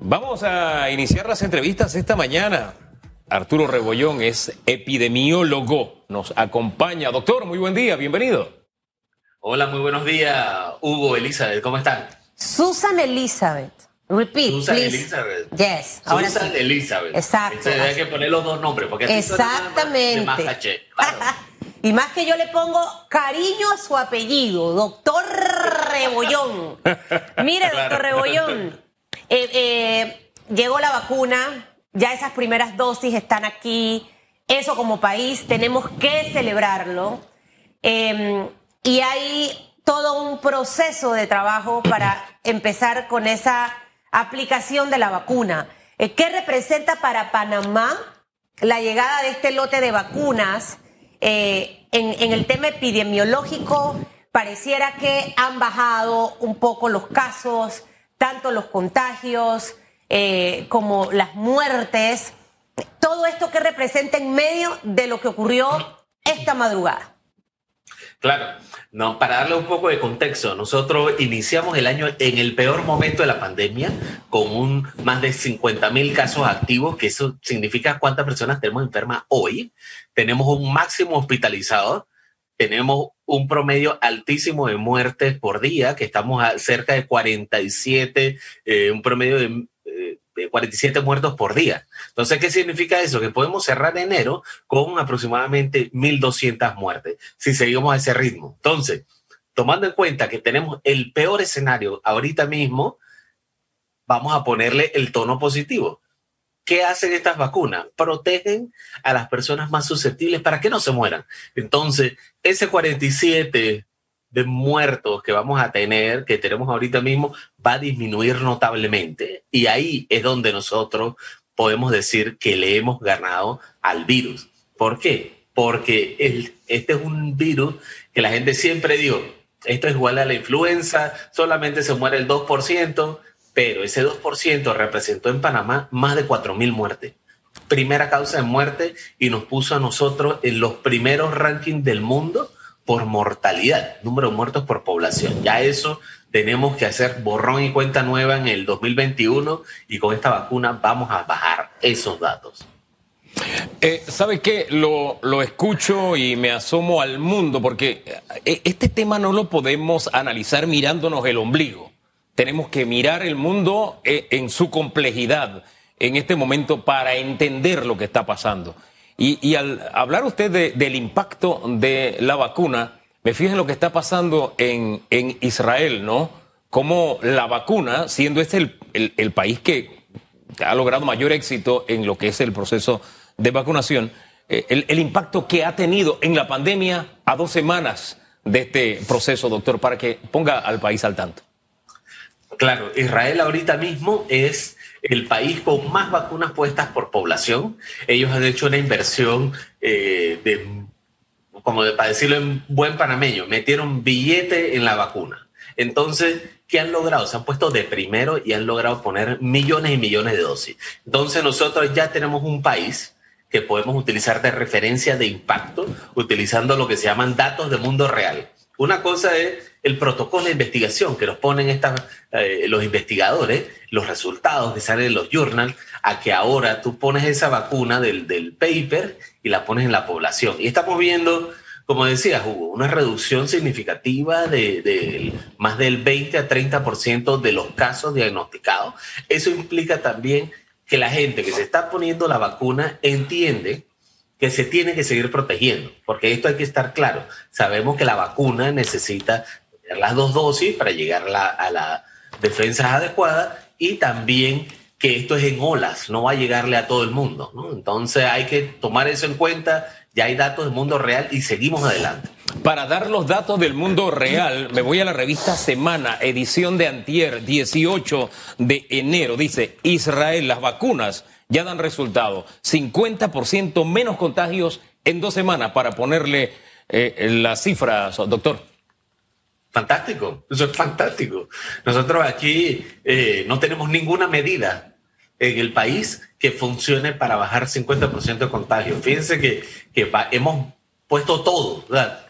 Vamos a iniciar las entrevistas esta mañana. Arturo Rebollón es epidemiólogo, nos acompaña. Doctor, muy buen día, bienvenido. Hola, muy buenos días, Hugo, Elizabeth, ¿cómo están? Susan Elizabeth. Repeat, Susan please. Elizabeth. Yes, ahora Susan sí. Elizabeth. Exacto. Entonces, hay que poner los dos nombres, porque más- Exactamente. de más caché. Claro. Y más que yo le pongo cariño a su apellido, doctor Rebollón. Mire, doctor. Rebollón, eh, eh, llegó la vacuna, ya esas primeras dosis están aquí, eso como país tenemos que celebrarlo. Eh, y hay todo un proceso de trabajo para empezar con esa aplicación de la vacuna. Eh, ¿Qué representa para Panamá la llegada de este lote de vacunas? En el tema epidemiológico, pareciera que han bajado un poco los casos, tanto los contagios eh, como las muertes. Todo esto que representa en medio de lo que ocurrió esta madrugada. Claro, no, para darle un poco de contexto, nosotros iniciamos el año en el peor momento de la pandemia con un más de 50 mil casos activos, que eso significa cuántas personas tenemos enfermas hoy. Tenemos un máximo hospitalizado, tenemos un promedio altísimo de muertes por día, que estamos a cerca de 47, eh, un promedio de, eh, de 47 muertos por día. Entonces, ¿qué significa eso? Que podemos cerrar enero con aproximadamente 1.200 muertes, si seguimos a ese ritmo. Entonces, tomando en cuenta que tenemos el peor escenario ahorita mismo, vamos a ponerle el tono positivo. ¿Qué hacen estas vacunas? Protegen a las personas más susceptibles para que no se mueran. Entonces, ese 47 de muertos que vamos a tener, que tenemos ahorita mismo, va a disminuir notablemente. Y ahí es donde nosotros podemos decir que le hemos ganado al virus. ¿Por qué? Porque este es un virus que la gente siempre dijo, esto es igual a la influenza, solamente se muere el 2%, pero ese 2% representó en Panamá más de 4.000 muertes. Primera causa de muerte y nos puso a nosotros en los primeros rankings del mundo por mortalidad, número de muertos por población. Ya eso tenemos que hacer borrón y cuenta nueva en el 2021 y con esta vacuna vamos a bajar esos datos. Eh, ¿Sabe qué? Lo, lo escucho y me asomo al mundo porque eh, este tema no lo podemos analizar mirándonos el ombligo. Tenemos que mirar el mundo eh, en su complejidad en este momento para entender lo que está pasando. Y, al hablar usted de- del impacto de la vacuna, me fijo en lo que está pasando en, Israel, ¿no? Como la vacuna, siendo este el, país que ha logrado mayor éxito en lo que es el proceso de vacunación, eh, el impacto que ha tenido en la pandemia a dos semanas de este proceso, doctor, para que ponga al país al tanto. Claro, Israel ahorita mismo es el país con más vacunas puestas por población. Ellos han hecho una inversión eh, de, como de, para decirlo en buen panameño, metieron billete en la vacuna. Entonces, ¿qué han logrado? Se han puesto de primero y han logrado poner millones y millones de dosis. Entonces, nosotros ya tenemos un país que podemos utilizar de referencia de impacto, utilizando lo que se llaman datos de mundo real. Una cosa es el protocolo de investigación que nos ponen estas, eh, los investigadores, los resultados que salen en los journals, a que ahora tú pones esa vacuna del, del paper y la pones en la población. Y estamos viendo, como decías, Hugo, una reducción significativa de, de más del 20 a 30% de los casos diagnosticados. Eso implica también que la gente que se está poniendo la vacuna entiende que se tiene que seguir protegiendo, porque esto hay que estar claro. Sabemos que la vacuna necesita las dos dosis para llegar a la, defensa adecuada y también que esto es en olas, no va a llegarle a todo el mundo. Entonces hay que tomar eso en cuenta, ya hay datos del mundo real y seguimos adelante. Para dar los datos del mundo real, me voy a la revista Semana, edición de Antier, 18 de enero. Dice, Israel, las vacunas ya dan resultado. 50% menos contagios en dos semanas, para ponerle eh, las cifras, doctor. Fantástico, eso es fantástico. Nosotros aquí eh, no tenemos ninguna medida en el país que funcione para bajar 50% de contagio. Fíjense que, hemos puesto todo, ¿verdad?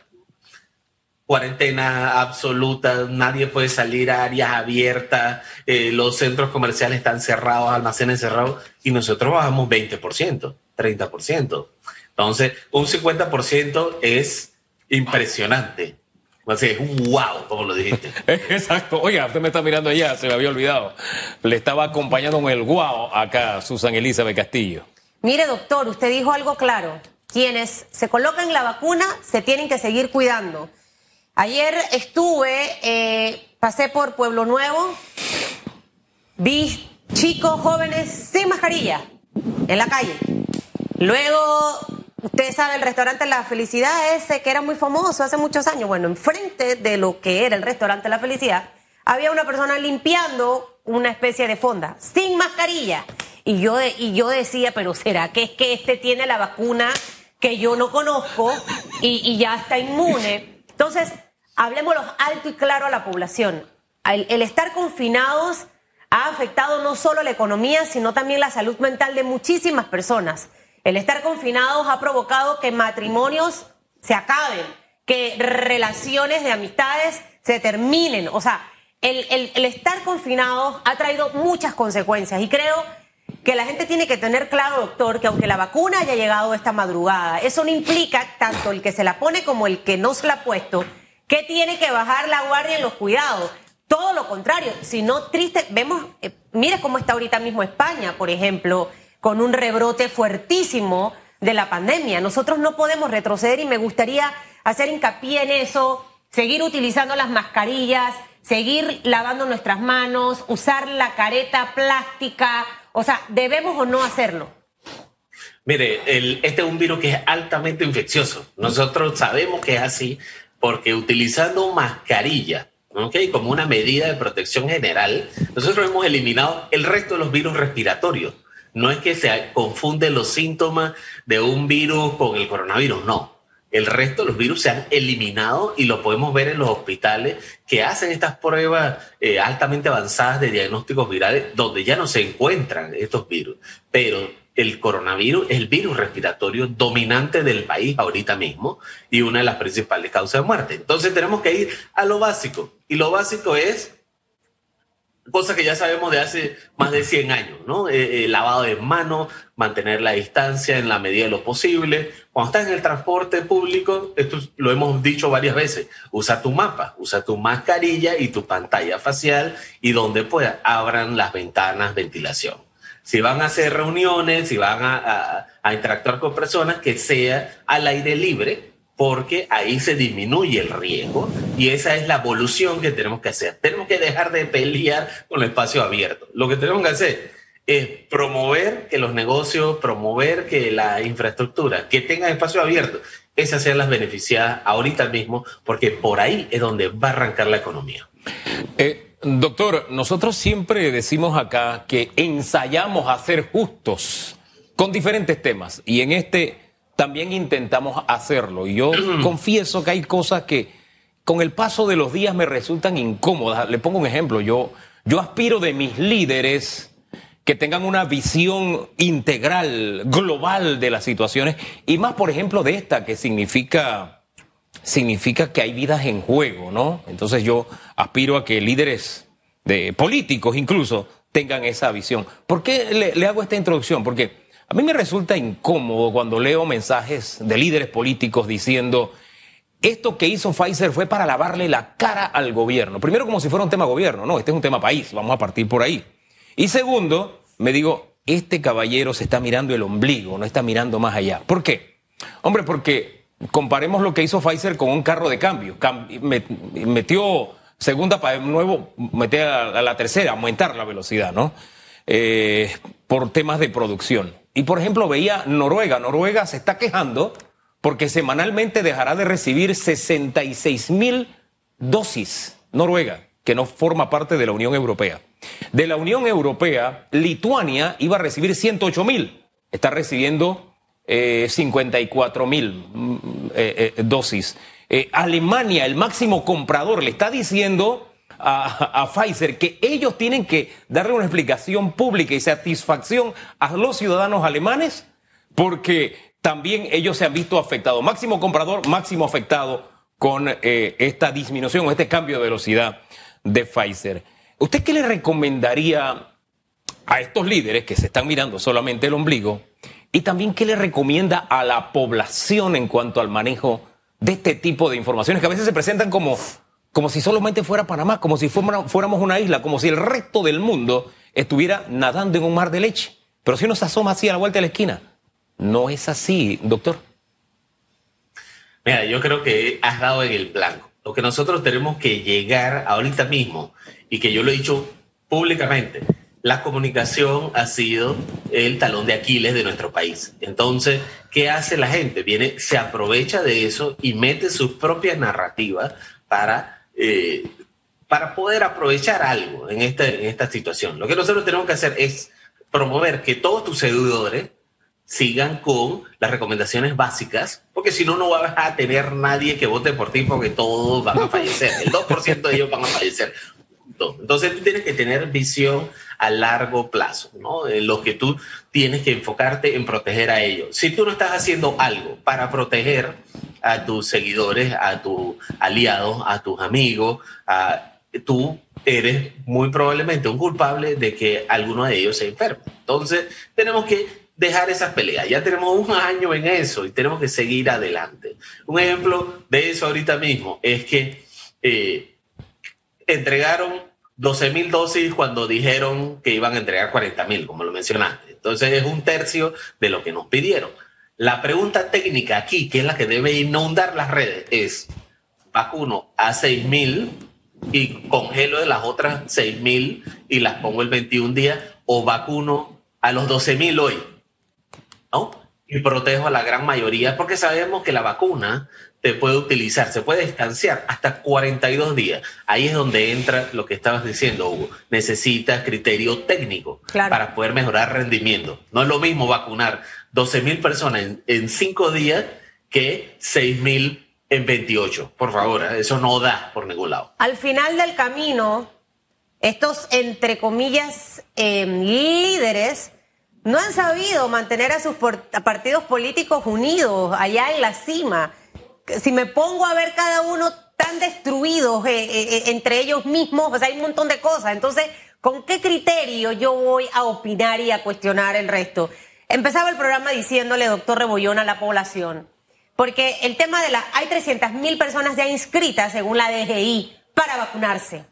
cuarentena absoluta, nadie puede salir a áreas abiertas, eh, los centros comerciales están cerrados, almacenes cerrados, y nosotros bajamos 20%, 30%. Entonces, un 50% es impresionante. Sea, es un wow, como lo dijiste. Exacto. Oiga, usted me está mirando allá, se me había olvidado. Le estaba acompañando en el wow acá Susan Elizabeth Castillo. Mire, doctor, usted dijo algo claro. Quienes se colocan la vacuna se tienen que seguir cuidando. Ayer estuve, eh, pasé por Pueblo Nuevo, vi chicos jóvenes sin mascarilla en la calle. Luego, usted sabe, el restaurante La Felicidad ese que era muy famoso hace muchos años. Bueno, enfrente de lo que era el restaurante La Felicidad, había una persona limpiando una especie de fonda, sin mascarilla. Y yo, y yo decía, pero ¿será que es que este tiene la vacuna que yo no conozco y, ya está inmune? Entonces, hablemoslo alto y claro a la población. El, el, estar confinados ha afectado no solo la economía, sino también la salud mental de muchísimas personas. El estar confinados ha provocado que matrimonios se acaben, que relaciones de amistades se terminen. O sea, el, estar confinados ha traído muchas consecuencias y creo que la gente tiene que tener claro, doctor, que aunque la vacuna haya llegado esta madrugada, eso no implica tanto el que se la pone como el que no se la ha puesto que tiene que bajar la guardia en los cuidados. Todo lo contrario, si no triste, vemos, eh, mire cómo está ahorita mismo España, por ejemplo, con un rebrote fuertísimo de la pandemia. Nosotros no podemos retroceder y me gustaría hacer hincapié en eso, seguir utilizando las mascarillas, seguir lavando nuestras manos, usar la careta plástica, o sea, debemos o no hacerlo. Mire, el, este es un virus que es altamente infeccioso. Nosotros sabemos que es así, porque utilizando mascarilla, ¿okay? como una medida de protección general, nosotros hemos eliminado el resto de los virus respiratorios. No es que se confunden los síntomas de un virus con el coronavirus, no. El resto de los virus se han eliminado y lo podemos ver en los hospitales que hacen estas pruebas eh, altamente avanzadas de diagnósticos virales donde ya no se encuentran estos virus. Pero el coronavirus es el virus respiratorio dominante del país ahorita mismo y una de las principales causas de muerte. Entonces tenemos que ir a lo básico. Y lo básico es cosa que ya sabemos de hace más de 100 años, ¿no? Eh, eh, lavado de manos, mantener la distancia en la medida de lo posible. Cuando estás en el transporte público, esto lo hemos dicho varias veces, usa tu mapa, usa tu mascarilla y tu pantalla facial y donde pueda, abran las ventanas, ventilación si van a hacer reuniones, si van a, a, a, interactuar con personas, que sea al aire libre, porque ahí se disminuye el riesgo y esa es la evolución que tenemos que hacer. Tenemos que dejar de pelear con el espacio abierto. Lo que tenemos que hacer es promover que los negocios, promover que la infraestructura, que tengan espacio abierto, esas sean las beneficiadas ahorita mismo, porque por ahí es donde va a arrancar la economía. Eh. Doctor, nosotros siempre decimos acá que ensayamos a ser justos con diferentes temas y en este también intentamos hacerlo. Y yo confieso que hay cosas que con el paso de los días me resultan incómodas. Le pongo un ejemplo, yo, yo aspiro de mis líderes que tengan una visión integral, global de las situaciones y más, por ejemplo, de esta que significa significa que hay vidas en juego, ¿no? Entonces yo aspiro a que líderes de políticos incluso tengan esa visión. ¿Por qué le, le, hago esta introducción? Porque a mí me resulta incómodo cuando leo mensajes de líderes políticos diciendo esto que hizo Pfizer fue para lavarle la cara al gobierno. Primero como si fuera un tema gobierno, no, este es un tema país, vamos a partir por ahí. Y segundo, me digo, este caballero se está mirando el ombligo, no está mirando más allá. ¿Por qué? Hombre, porque comparemos lo que hizo Pfizer con un carro de cambio. Metió segunda para nuevo, meter a la tercera, aumentar la velocidad, ¿no? Eh, por temas de producción. Y por ejemplo, veía Noruega. Noruega se está quejando porque semanalmente dejará de recibir 66 mil dosis. Noruega, que no forma parte de la Unión Europea. De la Unión Europea, Lituania iba a recibir 108 mil. Está recibiendo eh, 54 mil eh, eh, dosis. Eh, Alemania, el máximo comprador, le está diciendo a, Pfizer que ellos tienen que darle una explicación pública y satisfacción a los ciudadanos alemanes porque también ellos se han visto afectados. Máximo comprador, máximo afectado con eh, esta disminución o este cambio de velocidad de Pfizer. ¿Usted qué le recomendaría a estos líderes que se están mirando solamente el ombligo? Y también qué le recomienda a la población en cuanto al manejo de este tipo de informaciones que a veces se presentan como, como si solamente fuera Panamá, como si fuéramos una isla, como si el resto del mundo estuviera nadando en un mar de leche. Pero si uno se asoma así a la vuelta de la esquina, no es así, doctor. Mira, yo creo que has dado en el blanco. Lo que nosotros tenemos que llegar ahorita mismo, y que yo lo he dicho públicamente, la comunicación ha sido el talón de Aquiles de nuestro país. Entonces, ¿qué hace la gente? Viene, se aprovecha de eso y mete sus propias narrativas para, eh, para poder aprovechar algo en esta, en esta situación. Lo que nosotros tenemos que hacer es promover que todos tus seguidores sigan con las recomendaciones básicas, porque si no, no vas a tener nadie que vote por ti porque todos van a fallecer. El 2% de ellos van a fallecer. Entonces tú tienes que tener visión a largo plazo, ¿no? En lo que tú tienes que enfocarte en proteger a ellos. Si tú no estás haciendo algo para proteger a tus seguidores, a tus aliados, a tus amigos, tú eres muy probablemente un culpable de que alguno de ellos se enferme. Entonces tenemos que dejar esas peleas. Ya tenemos un año en eso y tenemos que seguir adelante. Un ejemplo de eso ahorita mismo es que eh, entregaron 12 mil dosis cuando dijeron que iban a entregar 40 mil, como lo mencionaste. Entonces es un tercio de lo que nos pidieron. La pregunta técnica aquí, que es la que debe inundar las redes, es, vacuno a 6 mil y congelo de las otras 6 mil y las pongo el 21 días o vacuno a los 12 mil hoy. ¿no? Y protejo a la gran mayoría porque sabemos que la vacuna te puede utilizar, se puede distanciar hasta 42 días. Ahí es donde entra lo que estabas diciendo, Hugo. Necesitas criterio técnico para poder mejorar rendimiento. No es lo mismo vacunar 12 mil personas en, 5 días que 6 mil en 28. Por favor, ¿eh? eso no da por ningún lado. Al final del camino, estos, entre comillas, em, líderes no han sabido mantener a sus partidos políticos unidos allá en la cima. Si me pongo a ver cada uno tan destruidos eh, eh, entre ellos mismos, o sea, hay un montón de cosas. Entonces, ¿con qué criterio yo voy a opinar y a cuestionar el resto? Empezaba el programa diciéndole, doctor Rebollón, a la población, porque el tema de la... Hay 300 mil personas ya inscritas, según la DGI, para vacunarse.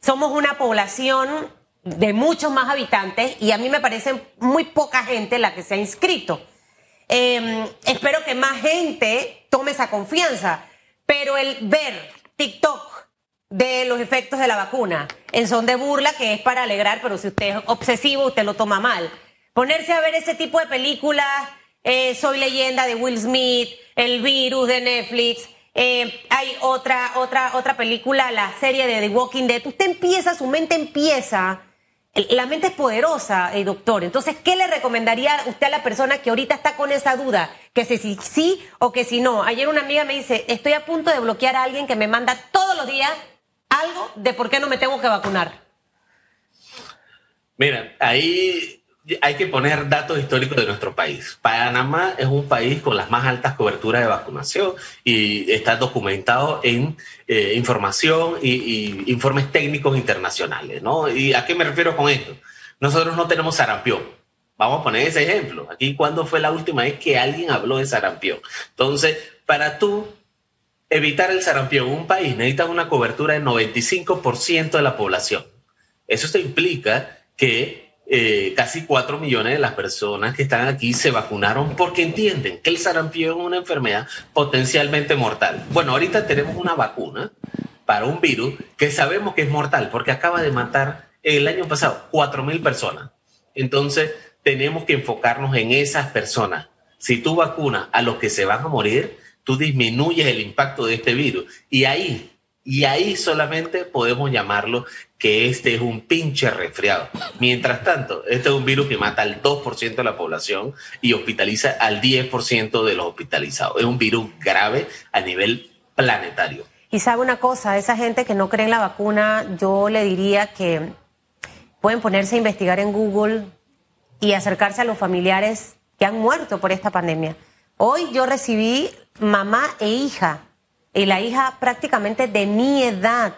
Somos una población de muchos más habitantes y a mí me parece muy poca gente la que se ha inscrito. Em, espero que más gente tome esa confianza, pero el ver TikTok de los efectos de la vacuna en son de burla, que es para alegrar, pero si usted es obsesivo, usted lo toma mal. Ponerse a ver ese tipo de películas, eh, Soy leyenda de Will Smith, El virus de Netflix, eh, hay otra, otra, otra película, la serie de The Walking Dead. Usted empieza, su mente empieza la mente es poderosa, eh, doctor. Entonces, ¿qué le recomendaría usted a la persona que ahorita está con esa duda? Que si sí, o que si no. Ayer una amiga me dice, estoy a punto de bloquear a alguien que me manda todos los días algo de por qué no me tengo que vacunar. Mira, ahí hay que poner datos históricos de nuestro país. Panamá es un país con las más altas coberturas de vacunación y está documentado en eh, información y, informes técnicos internacionales. ¿no? ¿Y a qué me refiero con esto? Nosotros no tenemos sarampión. Vamos a poner ese ejemplo. Aquí, ¿cuándo fue la última vez que alguien habló de sarampión? Entonces, para tú evitar el sarampión en un país necesitas una cobertura del 95% de la población. Eso te implica que eh, casi 4 millones de las personas que están aquí se vacunaron porque entienden que el sarampión es una enfermedad potencialmente mortal. Bueno, ahorita tenemos una vacuna para un virus que sabemos que es mortal porque acaba de matar el año pasado 4 mil personas. Entonces, tenemos que enfocarnos en esas personas. Si tú vacunas a los que se van a morir, tú disminuyes el impacto de este virus. Y ahí, y ahí solamente podemos llamarlo que este es un pinche resfriado. Mientras tanto, este es un virus que mata al 2% de la población y hospitaliza al 10% de los hospitalizados. Es un virus grave a nivel planetario. Y sabe una cosa, esa gente que no cree en la vacuna, yo le diría que pueden ponerse a investigar en Google y acercarse a los familiares que han muerto por esta pandemia. Hoy yo recibí mamá e hija y la hija prácticamente de mi edad.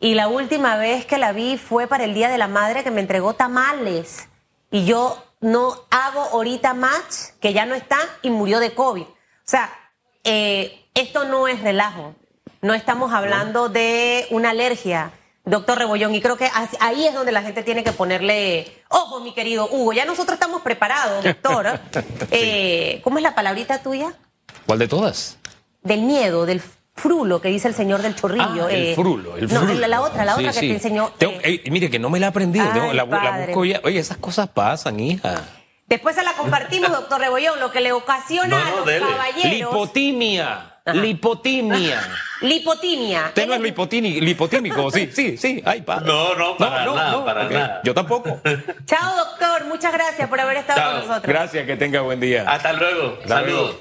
Y la última vez que la vi fue para el Día de la Madre que me entregó tamales. Y yo no hago ahorita match, que ya no está, y murió de COVID. O sea, eh, esto no es relajo. No estamos hablando de una alergia, doctor Rebollón, y creo que ahí es donde la gente tiene que ponerle ojo, mi querido Hugo. Ya nosotros estamos preparados, doctor. Eh, ¿Cómo es la palabrita tuya? ¿Cuál de todas? Del miedo, del frulo que dice el señor del chorrillo. Ah, el eh, frulo, el frulo. No, la, otra, la otra que te enseñó. eh, mire, que no me la he aprendido. Ay, la, busco ya. Oye, esas cosas pasan, hija. Después se la compartimos, doctor Rebollón, lo que le ocasiona No, no, a los dele. caballeros. Lipotimia. Ajá. Lipotimia. Lipotimia. Usted no es lipotini- lipotímico, sí, sí, sí. Ay, pa. No, no, para nada, para nada. Yo tampoco. Chao, doctor. Muchas gracias por haber estado Chao. con nosotros. Gracias, que tenga buen día. Hasta luego. Saludos.